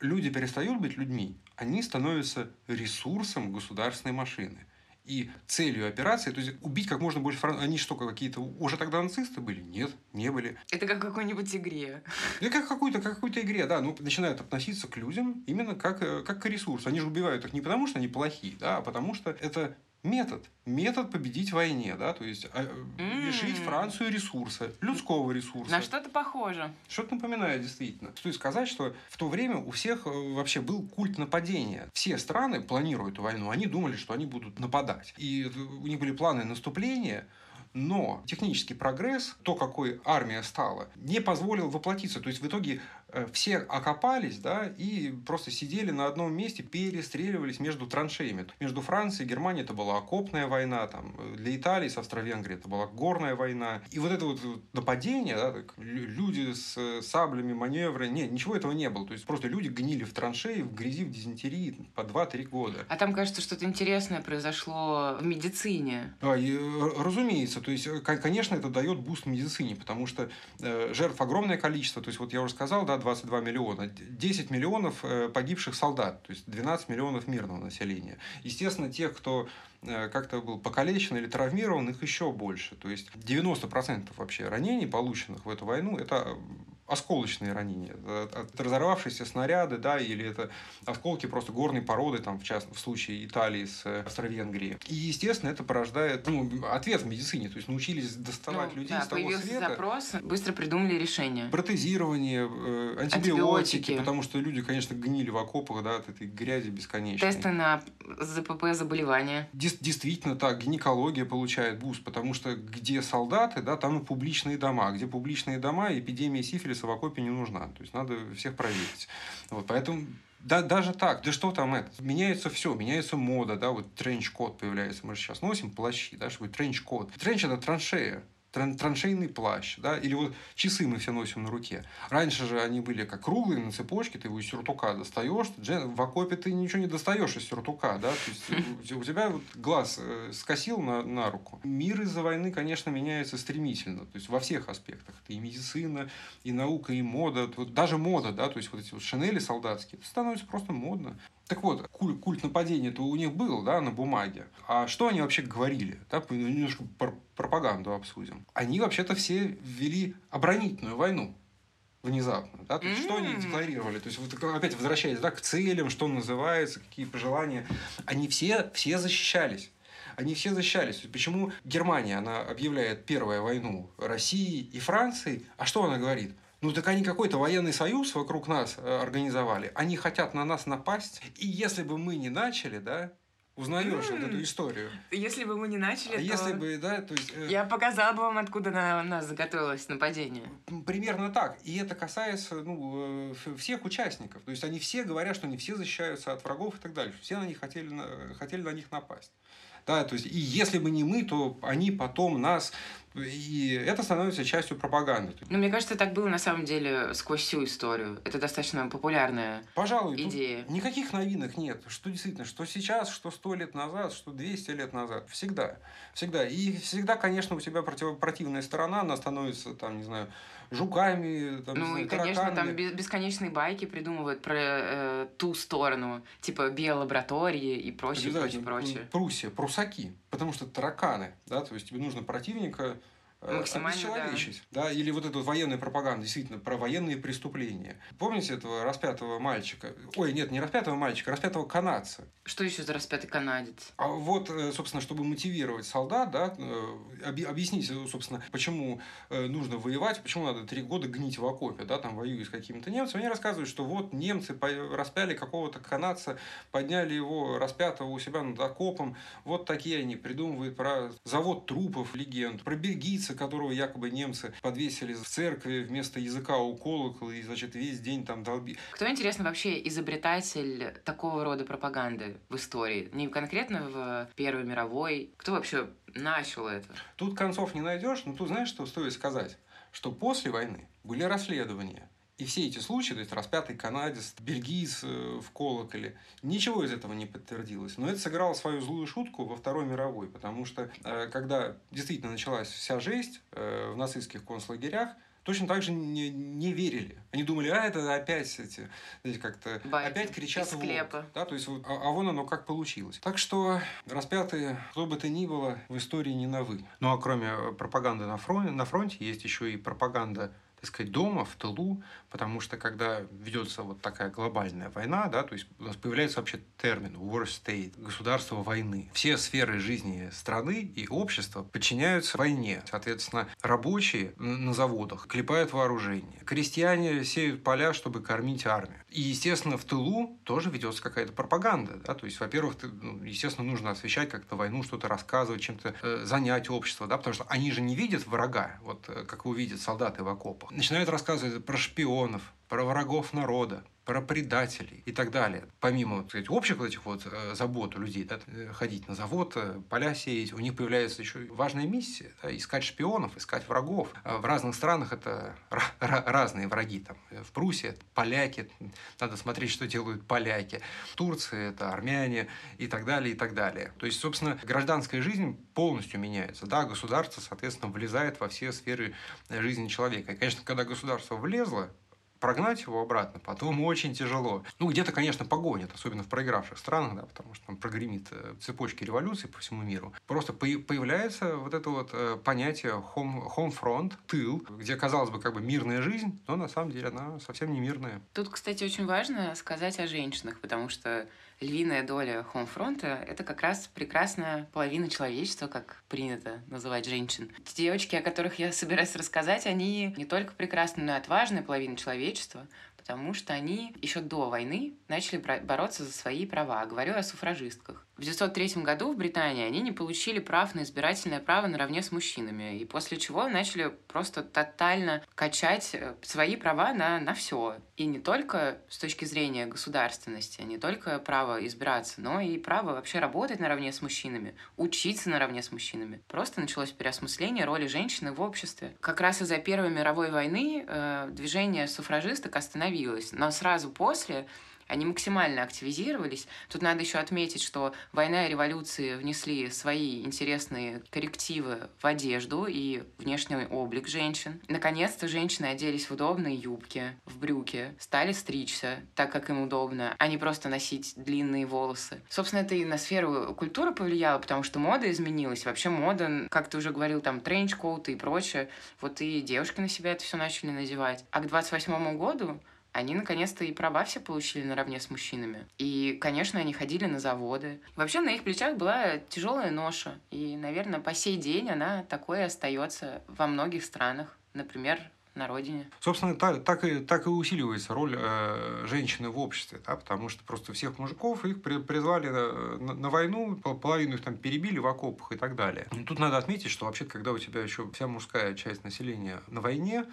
люди перестают быть людьми, они становятся ресурсом государственной машины – и целью операции, то есть убить как можно больше французов. Они что, какие-то уже тогда нацисты были? Нет, не были. Это как в какой-нибудь игре. Это как какой-то как какой-то игре, да. Ну, начинают относиться к людям именно как, э, как к ресурсу. Они же убивают их не потому, что они плохие, да, а потому что это метод. Метод победить в войне, да, то есть mm. лишить Францию ресурса, людского ресурса. На что-то похоже. Что-то напоминает, действительно. Стоит сказать, что в то время у всех э, вообще был культ нападения. Все страны, планируя эту войну, они думали, что они будут нападать. И у них были планы наступления, но технический прогресс, то, какой армия стала, не позволил воплотиться. То есть в итоге э, все окопались да, и просто сидели на одном месте, перестреливались между траншеями. Между Францией и Германией это была окопная война, там, для Италии с Австро-Венгрией это была горная война. И вот это вот нападение, да, так, люди с саблями, маневры, нет, ничего этого не было. То есть просто люди гнили в траншеи, в грязи, в дизентерии по 2-3 года. А там, кажется, что-то интересное произошло в медицине. Да, и, разумеется. То есть, э, конечно, это дает boost медицине, потому что э, жертв огромное количество. То есть, вот я уже сказал, да, 22 миллиона. 10 миллионов э, погибших солдат, то есть 12 миллионов мирного населения. Естественно, тех, кто как-то был покалечен или травмирован, их еще больше. То есть 90% вообще ранений, полученных в эту войну, это осколочные ранения, от разорвавшиеся снаряды, да, или это осколки просто горной породы, там, в частном в случае Италии с э, Австро-Венгрией. И, естественно, это порождает ну, ответ в медицине, то есть научились доставать ну, людей да, с того появился света. запрос, быстро придумали решение. Протезирование, э, антибиотики, антибиотики, потому что люди, конечно, гнили в окопах, да, от этой грязи бесконечной. Тесты на ЗПП заболевания. Дес- действительно так, гинекология получает boost, потому что где солдаты, да, там и публичные дома, где публичные дома, эпидемия сифилиса в окопе не нужна, то есть надо всех проверить. Вот, поэтому да, даже так, да что там это? Меняется все, меняется мода, да, вот тренчкот появляется. Мы же сейчас носим плащи, да, чтобы тренчкот. Trench – это траншея траншейный плащ, да, или вот часы мы все носим на руке. Раньше же они были как круглые на цепочке, ты его из сюртука достаешь, в окопе ты ничего не достаешь из сюртука, да, то есть <laughs> у тебя вот глаз э, скосил на, на руку. Мир из-за войны, конечно, меняется стремительно, то есть во всех аспектах. Это и медицина, и наука, и мода, вот даже мода, да, то есть вот эти вот шинели солдатские, это становится просто модно. Так вот, культ, культ нападения-то у них был, да, на бумаге. А что они вообще говорили? Да, немножко пр пропаганду обсудим. Они вообще-то все ввели оборонительную войну внезапно. Да? То есть, mm-hmm. что они декларировали? То есть, вот опять возвращаясь да, к целям, что называется, какие пожелания. Они все, все защищались. Они все защищались. Почему Германия, она объявляет первую войну России и Франции, а что она говорит? Ну так они какой-то военный союз вокруг нас э, организовали. Они хотят на нас напасть. И если бы мы не начали, да, узнаешь mm. вот эту историю. Если бы мы не начали, а то... если бы, да, то есть... Э... Я показала бы вам, откуда на нас заготовилось нападение. Примерно так. И это касается ну, э, всех участников. То есть они все говорят, что они все защищаются от врагов и так далее. Все на них хотели, хотели на них напасть. Да, то есть, и если бы не мы, то они потом нас и это становится частью пропаганды. Ну, мне кажется, так было на самом деле сквозь всю историю. Это достаточно популярная Пожалуй, идея. Никаких новинок нет. Что действительно, что сейчас, что сто лет назад, что 200 лет назад. Всегда. Всегда. И всегда, конечно, у тебя против... противная сторона, она становится, там, не знаю, жуками, там, Ну, знаю, и, конечно, там бесконечные байки придумывают про э, ту сторону, типа биолаборатории и прочее, прочее, прочее. Пруссия, прусаки, потому что тараканы, да, то есть тебе нужно противника Максимально, обесчеловечить. Да. да. Или вот эта вот военная пропаганда, действительно, про военные преступления. Помните этого распятого мальчика? Ой, нет, не распятого мальчика, распятого канадца. Что еще за распятый канадец? А вот, э, собственно, чтобы мотивировать солдат, да, э, объяснить, собственно, почему нужно воевать, почему надо три года гнить в окопе, да, там воюя с какими-то немцами, они рассказывают, что вот немцы распяли какого-то канадца, подняли его распятого у себя над окопом, вот такие они придумывают про завод трупов легенд, про бельгийца, которого якобы немцы подвесили в церкви вместо языка у колокола и, значит, весь день там долби. Кто, интересно, вообще изобретатель такого рода пропаганды в истории? Не конкретно в Первой мировой. Кто вообще начал это? Тут концов не найдешь, но тут знаешь, что стоит сказать? Что после войны были расследования и все эти случаи, то есть распятый канадец, бельгиец э, в колоколе, ничего из этого не подтвердилось. Но это сыграло свою злую шутку во Второй мировой, потому что э, когда действительно началась вся жесть э, в нацистских концлагерях, точно так же не, не верили. Они думали, а это опять эти, знаете, как-то опять кричат в склепа. Да, то есть, а, а вон оно как получилось. Так что распятые, кто бы то ни было, в истории не новы. Ну а кроме пропаганды на фронте, на фронте есть еще и пропаганда так сказать, дома, в тылу, потому что когда ведется вот такая глобальная война, да, то есть у нас появляется вообще термин war state, государство войны. Все сферы жизни страны и общества подчиняются войне. Соответственно, рабочие на заводах клепают вооружение, крестьяне сеют поля, чтобы кормить армию. И, естественно, в тылу тоже ведется какая-то пропаганда. Да? То есть, во-первых, ну, естественно, нужно освещать как-то войну, что-то рассказывать, чем-то э, занять общество, да? потому что они же не видят врага, вот э, как его солдаты в окопах начинают рассказывать про шпионов, про врагов народа, про предателей и так далее. Помимо так сказать, общих вот этих вот э, забот у людей, да, э, ходить на завод, э, поля сеять, у них появляется еще важная миссия да, – искать шпионов, искать врагов. В разных странах это разные враги. Там, в Пруссии поляки, надо смотреть, что делают поляки. В Турции это армяне и так далее, и так далее. То есть, собственно, гражданская жизнь полностью меняется. Да, государство, соответственно, влезает во все сферы жизни человека. И, конечно, когда государство влезло, прогнать его обратно потом очень тяжело. Ну, где-то, конечно, погонят, особенно в проигравших странах, да, потому что там прогремит э, цепочки революции по всему миру. Просто появляется вот это вот э, понятие home, home front, тыл, где, казалось бы, как бы мирная жизнь, но на самом деле она совсем не мирная. Тут, кстати, очень важно сказать о женщинах, потому что львиная доля хомфронта — это как раз прекрасная половина человечества, как принято называть женщин. Те девочки, о которых я собираюсь рассказать, они не только прекрасная, но и отважная половина человечества, потому что они еще до войны начали бороться за свои права. Говорю о суфражистках. В 1903 году в Британии они не получили прав на избирательное право наравне с мужчинами, и после чего начали просто тотально качать э, свои права на, на все. И не только с точки зрения государственности, не только право избираться, но и право вообще работать наравне с мужчинами, учиться наравне с мужчинами. Просто началось переосмысление роли женщины в обществе. Как раз из-за Первой мировой войны э, движение суфражисток остановилось, но сразу после они максимально активизировались. Тут надо еще отметить, что война и революции внесли свои интересные коррективы в одежду и внешний облик женщин. Наконец-то женщины оделись в удобные юбки, в брюки, стали стричься так, как им удобно, а не просто носить длинные волосы. Собственно, это и на сферу культуры повлияло, потому что мода изменилась. Вообще мода, как ты уже говорил, там тренч-коуты и прочее. Вот и девушки на себя это все начали надевать. А к 28 году они наконец-то и права все получили наравне с мужчинами. И, конечно, они ходили на заводы. Вообще на их плечах была тяжелая ноша. И, наверное, по сей день она такой и остается во многих странах. Например, на родине. Собственно, так, так, и, так и усиливается роль э, женщины в обществе, да, потому что просто всех мужиков их при, призвали на, на, на войну, половину их там перебили в окопах и так далее. И тут надо отметить, что вообще, когда у тебя еще вся мужская часть населения на войне,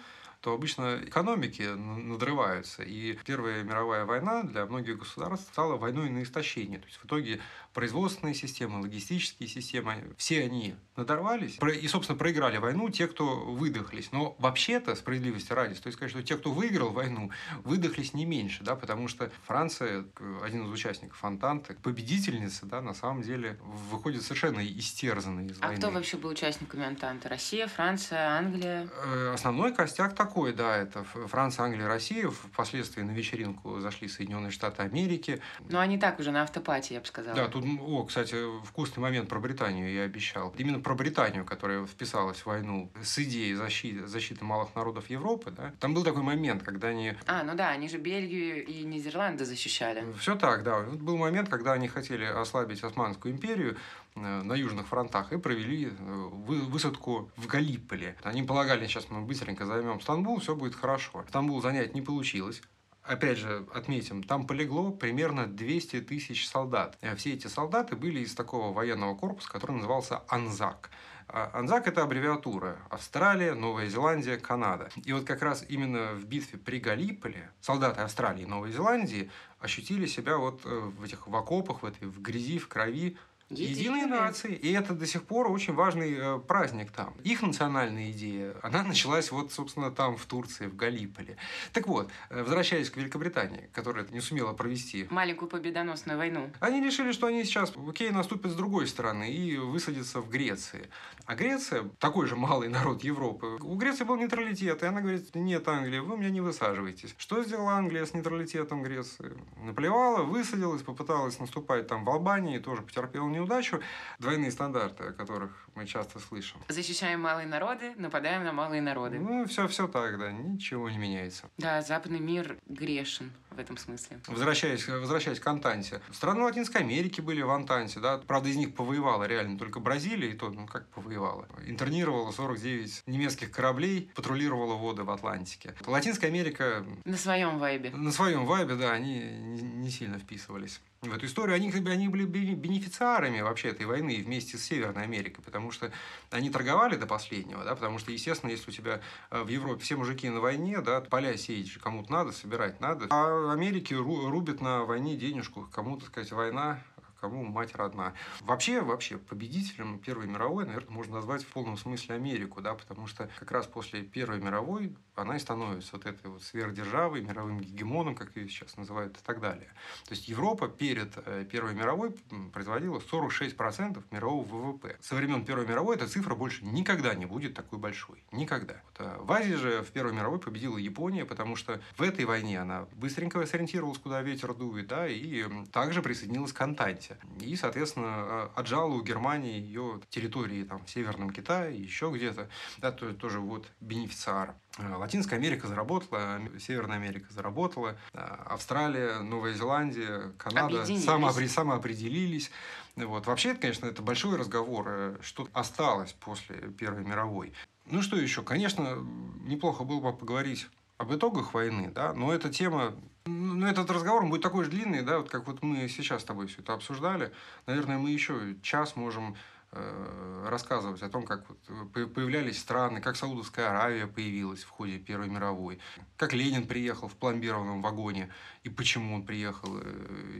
то обычно экономики надрываются. И Первая мировая война для многих государств стала войной на истощение. То есть в итоге производственные системы, логистические системы, все они надорвались и, собственно, проиграли войну те, кто выдохлись. Но вообще-то, справедливости ради, стоит сказать, что те, кто выиграл войну, выдохлись не меньше, да, потому что Франция, один из участников Антанты, победительница, да, на самом деле выходит совершенно истерзанной из а войны. А кто вообще был участниками Антанты? Россия, Франция, Англия? Э, основной костяк такой, да, это Франция, Англия, Россия. Впоследствии на вечеринку зашли Соединенные Штаты Америки. Ну, они так уже на автопате, я бы сказала. Да, тут, о, кстати, вкусный момент про Британию я обещал. Именно про Британию, которая вписалась в войну с идеей защиты, защиты малых народов Европы, да, там был такой момент, когда они... А, ну да, они же Бельгию и Нидерланды защищали. Все так, да. Был момент, когда они хотели ослабить Османскую империю на южных фронтах и провели э, высадку в Галиполи. Они полагали, сейчас мы быстренько займем Стамбул, все будет хорошо. Стамбул занять не получилось опять же, отметим, там полегло примерно 200 тысяч солдат. Э, все эти солдаты были из такого военного корпуса, который назывался Анзак. А Анзак – это аббревиатура Австралия, Новая Зеландия, Канада. И вот как раз именно в битве при Галиполе солдаты Австралии и Новой Зеландии ощутили себя вот э, в этих в окопах, в этой в грязи, в крови, Единые нации. И это до сих пор очень важный э, праздник там. Их национальная идея, она <laughs> началась вот, собственно, там, в Турции, в Галиполе. Так вот, э, возвращаясь к Великобритании, которая не сумела провести... Маленькую победоносную войну. Они решили, что они сейчас, окей, наступят с другой стороны и высадятся в Греции. А Греция, такой же малый <laughs> народ Европы, у Греции был нейтралитет, и она говорит, нет, Англия, вы меня не высаживаетесь. Что сделала Англия с нейтралитетом Греции? Наплевала, высадилась, попыталась наступать там в Албании, тоже потерпела не неудачу. Двойные стандарты, о которых мы часто слышим. Защищаем малые народы, нападаем на малые народы. Ну, все, все так, да, ничего не меняется. Да, западный мир грешен в этом смысле. Возвращаясь, возвращаясь к Антанте. Страны Латинской Америки были в Антанте, да. Правда, из них повоевала реально только Бразилия, и то, ну, как повоевала. Интернировала 49 немецких кораблей, патрулировала воды в Атлантике. Латинская Америка... На своем вайбе. На своем вайбе, да, они не сильно вписывались в эту историю. Они, они были бенефициарами вообще этой войны вместе с Северной Америкой, потому что они торговали до последнего, да, потому что, естественно, если у тебя э, в Европе все мужики на войне, да, поля сеять кому-то надо, собирать надо, а Америке рубят на войне денежку, кому-то, сказать, война, кому мать родна. Вообще, вообще, победителем Первой мировой, наверное, можно назвать в полном смысле Америку, да, потому что как раз после Первой мировой она и становится вот этой вот сверхдержавой, мировым гегемоном, как ее сейчас называют, и так далее. То есть Европа перед э, Первой мировой производила 46% мирового ВВП. Со времен Первой мировой эта цифра больше никогда не будет такой большой. Никогда. Вот, а в Азии же в Первой мировой победила Япония, потому что в этой войне она быстренько сориентировалась, куда ветер дует, да, и также присоединилась к Антанте. И, соответственно, а, отжала у Германии ее территории там, в Северном Китае, еще где-то. Да, тоже вот бенефициар. Э, Латинская Америка заработала, Северная Америка заработала, э, Австралия, Новая Зеландия, Канада самоопри- самоопределились. Вот. Вообще, это, конечно, это большой разговор, э, что осталось после Первой мировой. Ну что еще? Конечно, неплохо было бы поговорить об итогах войны, да, но эта тема, ну, этот разговор будет такой же длинный, да, вот как вот мы сейчас с тобой все это обсуждали. Наверное, мы еще час можем Э, рассказывать о том, как э, появлялись страны, как Саудовская Аравия появилась в ходе Первой мировой, как Ленин приехал в пломбированном вагоне и почему он приехал. Э,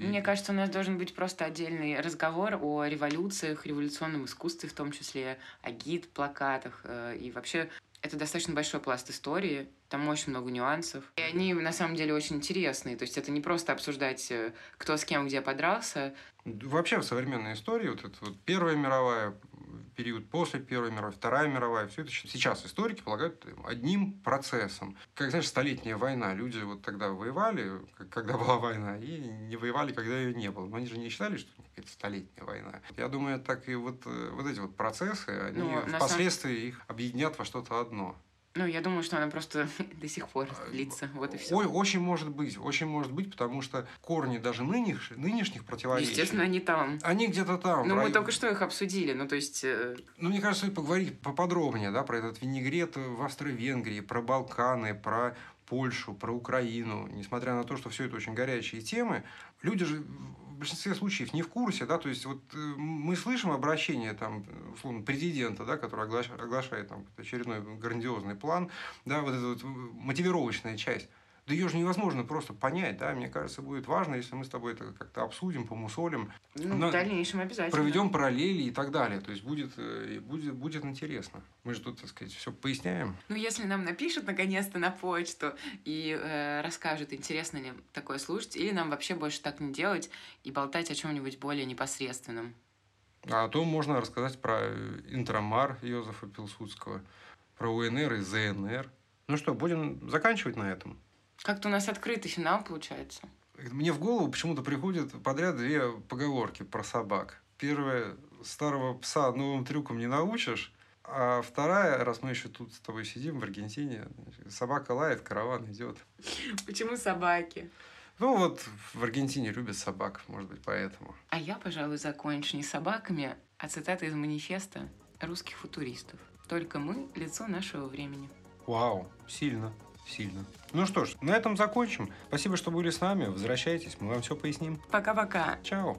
Мне кажется, у нас должен быть просто отдельный разговор о революциях, революционном искусстве в том числе, о гид, плакатах и вообще это достаточно большой пласт истории, там очень много нюансов. И они на самом деле очень интересные. То есть это не просто обсуждать, кто с кем где подрался, Вообще в современной истории вот это вот Первая мировая, период после Первой мировой, Вторая мировая, все это сейчас историки полагают одним процессом. Как, знаешь, столетняя война. Люди вот тогда воевали, когда была война, и не воевали, когда ее не было. Но они же не считали, что это столетняя война. Я думаю, так и вот, э, вот эти вот процессы, они ну, впоследствии самом... их объединят во что-то одно. Ну, я думаю, что она просто <laughs> до сих пор а, длится. Вот и все. Ой, очень может быть. Очень может быть, потому что корни даже нынешних, нынешних противоречий... Естественно, они там. Они где-то там. Ну, мы только что их обсудили. Ну, то есть... Э, ну, мне кажется, поговорить поподробнее, да, про этот винегрет в Австро-Венгрии, про Балканы, про Польшу, про Украину, несмотря на то, что все это очень горячие темы, люди же большинстве случаев не в курсе, да, то есть вот э, мы слышим обращение там, условно, президента, да, который оглашает, там, очередной грандиозный план, да, вот эта вот мотивировочная часть. Да ее же невозможно просто понять, да, мне кажется, будет важно, если мы с тобой это как-то обсудим, помусолим. Ну, в дальнейшем обязательно. Проведем параллели и так далее, то есть будет, э, будет, будет интересно. Мы же тут, так сказать, все поясняем. Ну, если нам напишут наконец-то на почту и э, расскажут, интересно ли такое слушать, или нам вообще больше так не делать и болтать о чем-нибудь более непосредственном. А то можно рассказать про Интромар Йозефа Пилсудского, про УНР и ЗНР. Ну что, будем заканчивать на этом? Как-то у нас открытый финал получается. Мне в голову почему-то приходят подряд две поговорки про собак. Первая – старого пса новым трюкам не научишь. А вторая, раз мы еще тут с тобой сидим в Аргентине, собака лает, караван идет. Почему собаки? Ну вот в Аргентине любят собак, может быть, поэтому. А я, пожалуй, закончу не собаками, а цитата из манифеста русских футуристов. Только мы – лицо нашего времени. Вау, сильно сильно. Ну что ж, на этом закончим. Спасибо, что были с нами. Возвращайтесь, мы вам все поясним. Пока-пока. Чао.